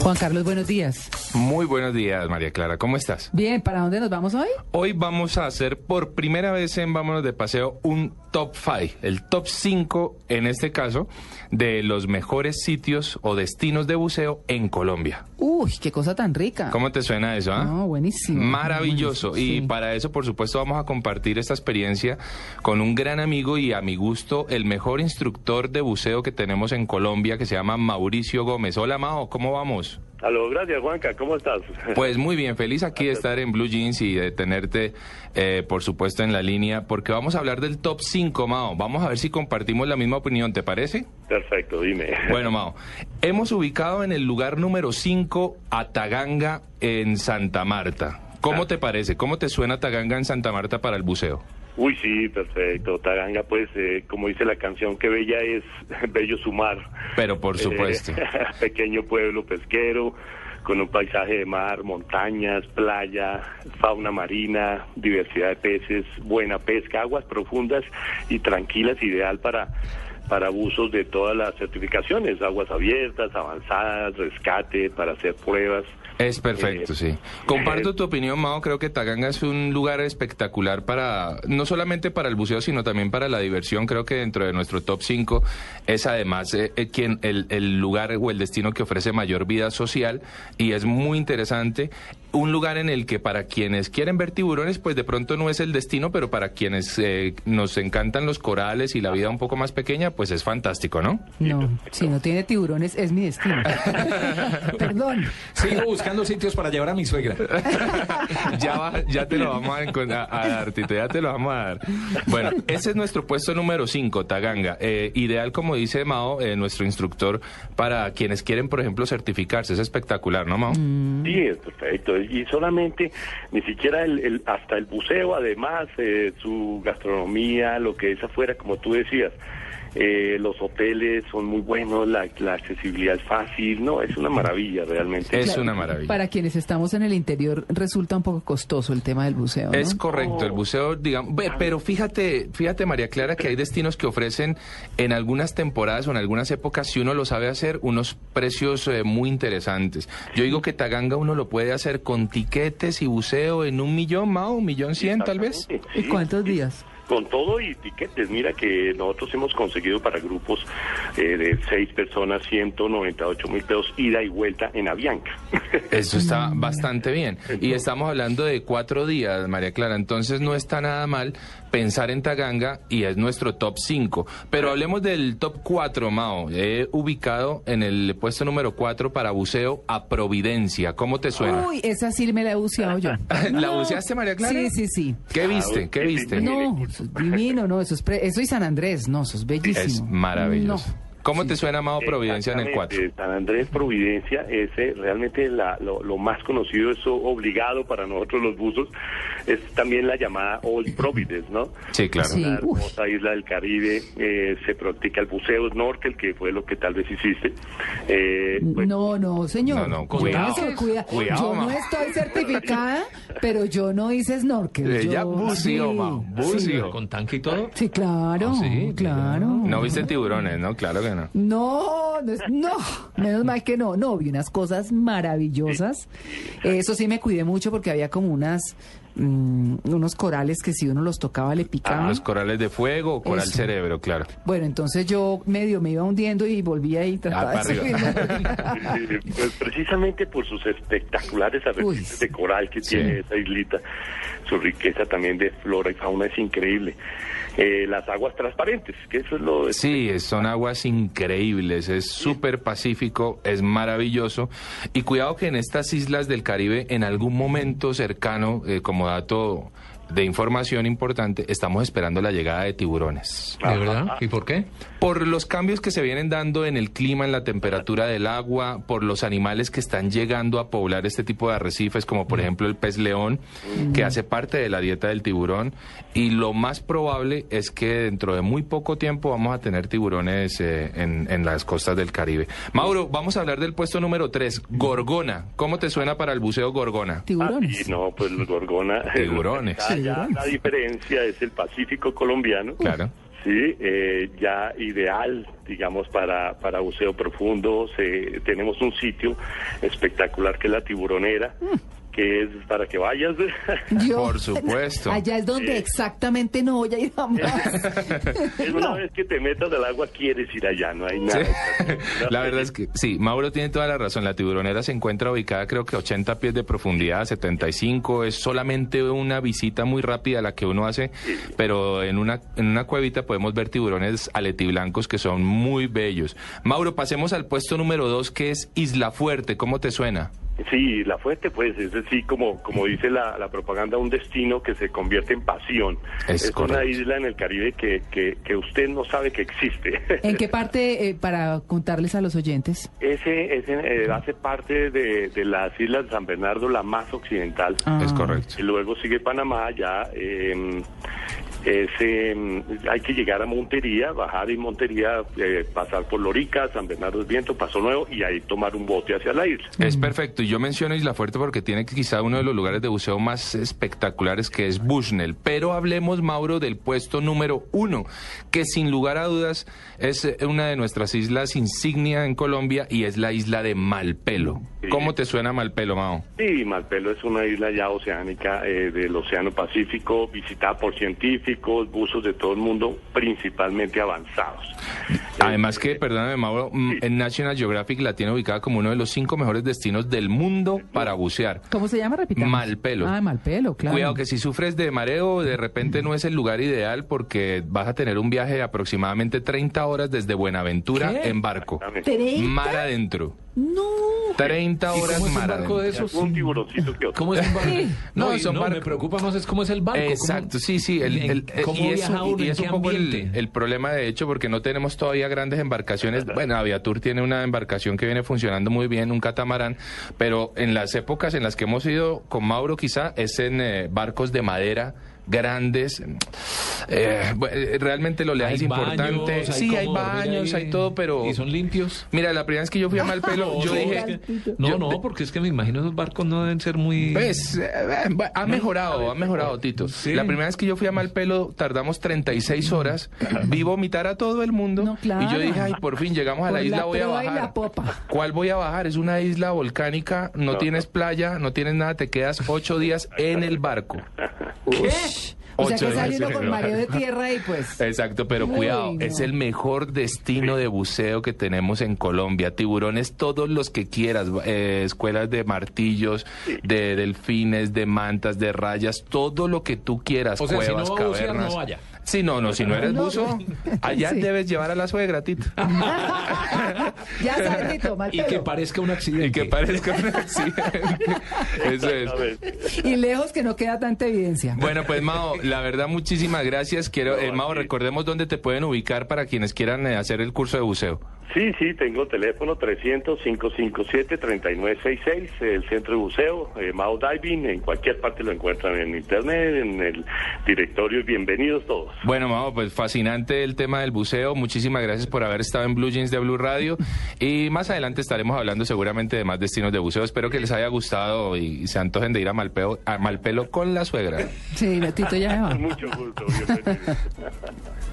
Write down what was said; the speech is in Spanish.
Juan Carlos, buenos días. Muy buenos días, María Clara. ¿Cómo estás? Bien, ¿para dónde nos vamos hoy? Hoy vamos a hacer por primera vez en Vámonos de Paseo un top 5, el top 5 en este caso, de los mejores sitios o destinos de buceo en Colombia. Uy, qué cosa tan rica. ¿Cómo te suena eso? ah? No, buenísimo. Maravilloso. Buenísimo, Y sí. para eso, por supuesto, vamos a compartir esta experiencia con un gran amigo y a mi gusto, el mejor instructor de buceo que tenemos en Colombia, que se llama Mauricio Gómez. Hola, Mao, ¿cómo vamos? Aló, gracias Juanca, ¿cómo estás? Pues muy bien, feliz aquí de estar en Blue Jeans y de tenerte, eh, por supuesto, en la línea, porque vamos a hablar del top 5, Mao. Vamos a ver si compartimos la misma opinión, ¿te parece? Perfecto, dime. Bueno, Mao, hemos ubicado en el lugar número 5 a Taganga en Santa Marta. ¿Cómo te parece? ¿Cómo te suena Taganga en Santa Marta para el buceo? Uy, sí, perfecto. Taganga, pues, eh, como dice la canción, que bella es bello su mar. Pero por supuesto. Eh, pequeño pueblo pesquero, con un paisaje de mar, montañas, playa, fauna marina, diversidad de peces, buena pesca, aguas profundas y tranquilas, ideal para para buzos de todas las certificaciones, aguas abiertas, avanzadas, rescate, para hacer pruebas. Es perfecto, Eh, sí. Comparto eh, tu opinión, Mao. Creo que Taganga es un lugar espectacular para, no solamente para el buceo, sino también para la diversión. Creo que dentro de nuestro top 5 es además eh, eh, quien, el, el lugar o el destino que ofrece mayor vida social y es muy interesante. Un lugar en el que para quienes quieren ver tiburones, pues de pronto no es el destino, pero para quienes eh, nos encantan los corales y la vida un poco más pequeña, pues es fantástico, ¿no? No, si no tiene tiburones es mi destino. Perdón. Sigo buscando sitios para llevar a mi suegra. ya, va- ya te lo vamos a, a- a dar, Tito, ya te lo vamos a dar. Bueno, ese es nuestro puesto número 5, Taganga. Eh, ideal, como dice Mao, eh, nuestro instructor, para quienes quieren, por ejemplo, certificarse. Es espectacular, ¿no, Mao? Sí, es perfecto. Y solamente, ni siquiera el, el- hasta el buceo, además, eh, su gastronomía, lo que es afuera, como tú decías. Eh, los hoteles son muy buenos, la, la accesibilidad es fácil, no, es una maravilla realmente. Es Claro, una maravilla. Para quienes estamos en el interior resulta un poco costoso el tema del buceo, ¿no? Es correcto, el buceo, digamos, ve, pero fíjate, fíjate María Clara que hay destinos que ofrecen en algunas temporadas o en algunas épocas, si uno lo sabe hacer, unos precios eh, muy interesantes. Yo digo que Taganga uno lo puede hacer con tiquetes y buceo en un millón, Mao, un millón cien tal vez. ¿Y cuántos sí. días? Con todo y tiquetes, mira que nosotros hemos conseguido para grupos eh, de seis personas 198 mil pesos ida y vuelta en Avianca. Eso está bastante bien. Y estamos hablando de cuatro días, María Clara. Entonces no está nada mal pensar en Taganga y es nuestro top 5. Pero hablemos del top 4, Mao. He ubicado en el puesto número 4 para buceo a Providencia. ¿Cómo te suena? Uy, esa sí me la he buceado yo. ¿La buceaste, María Clara? Sí, sí, sí. ¿Qué viste? ¿Qué sí, viste? No, eso es divino, no, eso es, pre- eso y San Andrés, no, eso es bellísimo. Es maravilloso. No. ¿Cómo te suena, Mao, Providencia en el 4? Exactamente, San Andrés Providencia es eh, realmente la- lo, lo más conocido, eso obligado para nosotros los buzos, es también la llamada Old Providence, ¿no? Sí, claro. Sí. Uf. hermosa isla del Caribe, eh, se practica el buceo snorkel, que fue lo que tal vez hiciste. Eh, pues, No, no, señor. No, no, Cuidado, cuidado. cuida- Cuidado, Yo no ma. estoy certificada, pero yo no hice snorkel. Ella yo- buceó, sí, Mao, sí. buceó. ¿Con tanque y todo? Sí, claro, Ah, sí, claro. No viste tiburones, ¿no? Claro que no. No, no, es- no, menos mal que no, no, vi unas cosas maravillosas. Eso sí me cuidé mucho porque había como unas, mm, unos corales que si uno los tocaba le picaban. Los corales de fuego o coral Eso. cerebro, claro. Bueno, entonces yo medio me iba hundiendo y volvía y trataba Ah, de arriba. subirme. Eh, pues precisamente por sus espectaculares arrecifes de coral que sí. tiene esa islita, su riqueza también de flora y fauna es increíble. Eh, las aguas transparentes, que eso es lo... Sí, son aguas increíbles, es súper pacífico, es maravilloso. Y cuidado que en estas islas del Caribe, en algún momento cercano, eh, como dato de información importante, estamos esperando la llegada de tiburones. ¿De verdad? ¿Y por qué? Por los cambios que se vienen dando en el clima, en la temperatura del agua, por los animales que están llegando a poblar este tipo de arrecifes, como por ejemplo el pez león, que hace parte de la dieta del tiburón. Y lo más probable es que dentro de muy poco tiempo vamos a tener tiburones eh, en, en las costas del Caribe. Mauro, vamos a hablar del puesto número 3, Gorgona. ¿Cómo te suena para el buceo Gorgona? Tiburones. Ah, sí, no, pues gorgona. Tiburones. Tiburones. la diferencia es el Pacífico colombiano. Claro. Sí, eh, ya ideal, digamos, para, para buceo profundo. Se, tenemos un sitio espectacular que es la tiburonera, que es para que vayas. Yo- Por supuesto. Allá es donde Sí. exactamente no voy a ir jamás. Una No. vez que te metas al agua, quieres ir allá, no hay Sí. nada. La verdad es que sí, Mauro tiene toda la razón. La tiburonera se encuentra ubicada creo que 80 pies de profundidad, 75. Es solamente una visita muy rápida la que uno hace, pero en una, en una cuevita podemos ver tiburones aletiblancos que son muy bellos. Mauro, pasemos al puesto número 2 que es Isla Fuerte. ¿Cómo te suena? Sí, la fuente, pues, es así como, como dice la, la propaganda, un destino que se convierte en pasión. Es una isla en el Caribe que, que, que usted no sabe que existe. ¿En qué parte, eh, para contarles a los oyentes? Ese, ese eh, hace parte de, de las islas de San Bernardo, la más occidental. Ah. Es correcto. Y luego sigue Panamá, ya eh, ese, mm, hay que llegar a Montería, bajar en Montería, eh, pasar por Lorica, San Bernardo del Viento, Paso Nuevo y ahí tomar un bote hacia la isla. Es perfecto. Y yo menciono Isla Fuerte porque tiene quizá uno de los lugares de buceo más espectaculares que es Bushnell. Pero hablemos, Mauro, del puesto número uno, que sin lugar a dudas es eh, una de nuestras islas insignia en Colombia y es la isla de Malpelo. Sí. ¿Cómo te suena Malpelo, Mao? Sí, Malpelo es una isla ya oceánica eh, del Océano Pacífico, visitada por científicos, buzos de todo el mundo, principalmente avanzados. Además que, perdóname, Mauro, mm, en National Geographic la tiene ubicada como uno de los cinco mejores destinos del mundo para bucear. ¿Cómo se llama? Repitamos. Malpelo. Ah, Malpelo, claro. Cuidado que si sufres de mareo, de repente no es el lugar ideal porque vas a tener un viaje de aproximadamente 30 horas desde Buenaventura ¿Qué? en barco. Exactamente. ¿30? Mar adentro. No. 30 ¿Y horas cómo es un mar barco de adentro. esos? Un tiburoncito que otro. ¿Cómo es un barco? No, No, y son no, barcos. me preocupa más es cómo es el barco. cómo- Exacto, sí, sí. El, el- ¿Cómo y es, viaja uno? y ¿En es un poco el problema, de hecho, porque no tenemos todavía grandes embarcaciones. Bueno, Aviatur tiene una embarcación que viene funcionando muy bien, un catamarán, pero en las épocas en las que hemos ido con Mauro, quizá, es en eh, barcos de madera grandes. Eh, realmente el oleaje Hay es importante. baños, hay sí, hay baños, hay todo, pero... ¿Y son limpios? Mira, la primera vez que yo fui a Malpelo, yo No, dije... es que- no, yo- no, porque es que me imagino esos barcos no deben ser muy... Pues, eh, eh, ha mejorado, ha mejorado, Tito. Sí. La primera vez que yo fui a Malpelo tardamos 36 horas, vi vomitar a todo el mundo No, claro. y yo dije, ay, por fin llegamos a la Por isla, la voy a bajar. la popa. ¿Cuál voy a bajar? Es una isla volcánica, no, No, tienes playa, no tienes nada, te quedas ocho días en el barco. Ush. O sea que saliendo con mareo de tierra y pues... Exacto, pero Uy, cuidado, no. es el mejor destino de buceo que tenemos en Colombia. Tiburones, todos los que quieras, eh, escuelas de martillos, de delfines, de mantas, de rayas, todo lo que tú quieras, O sea, si cuevas, no va a bucear, cavernas. no vaya. Sí, no, no, si no eres No. buzo, allá Sí. debes llevar a la suegra, Tito. ya sabes, Tito, mal Y que parezca un accidente. Y que parezca un accidente. Eso es. Y lejos que no queda tanta evidencia. Bueno, pues Mao, la verdad, muchísimas gracias. Quiero, eh, Mao, recordemos dónde te pueden ubicar para quienes quieran eh, hacer el curso de buceo. Sí, sí, tengo teléfono 300-557-3966, el centro de buceo, eh, Mao Diving, en cualquier parte lo encuentran en internet, en el directorio, bienvenidos todos. Bueno, Mao, pues fascinante el tema del buceo. Muchísimas gracias por haber estado en Blue Jeans de Blue Radio. Y más adelante estaremos hablando seguramente de más destinos de buceo. Espero que les haya gustado y, se antojen de ir a Malpeo, a Malpelo con la suegra. Sí, Tito ya me va. Mucho gusto, bienvenidos.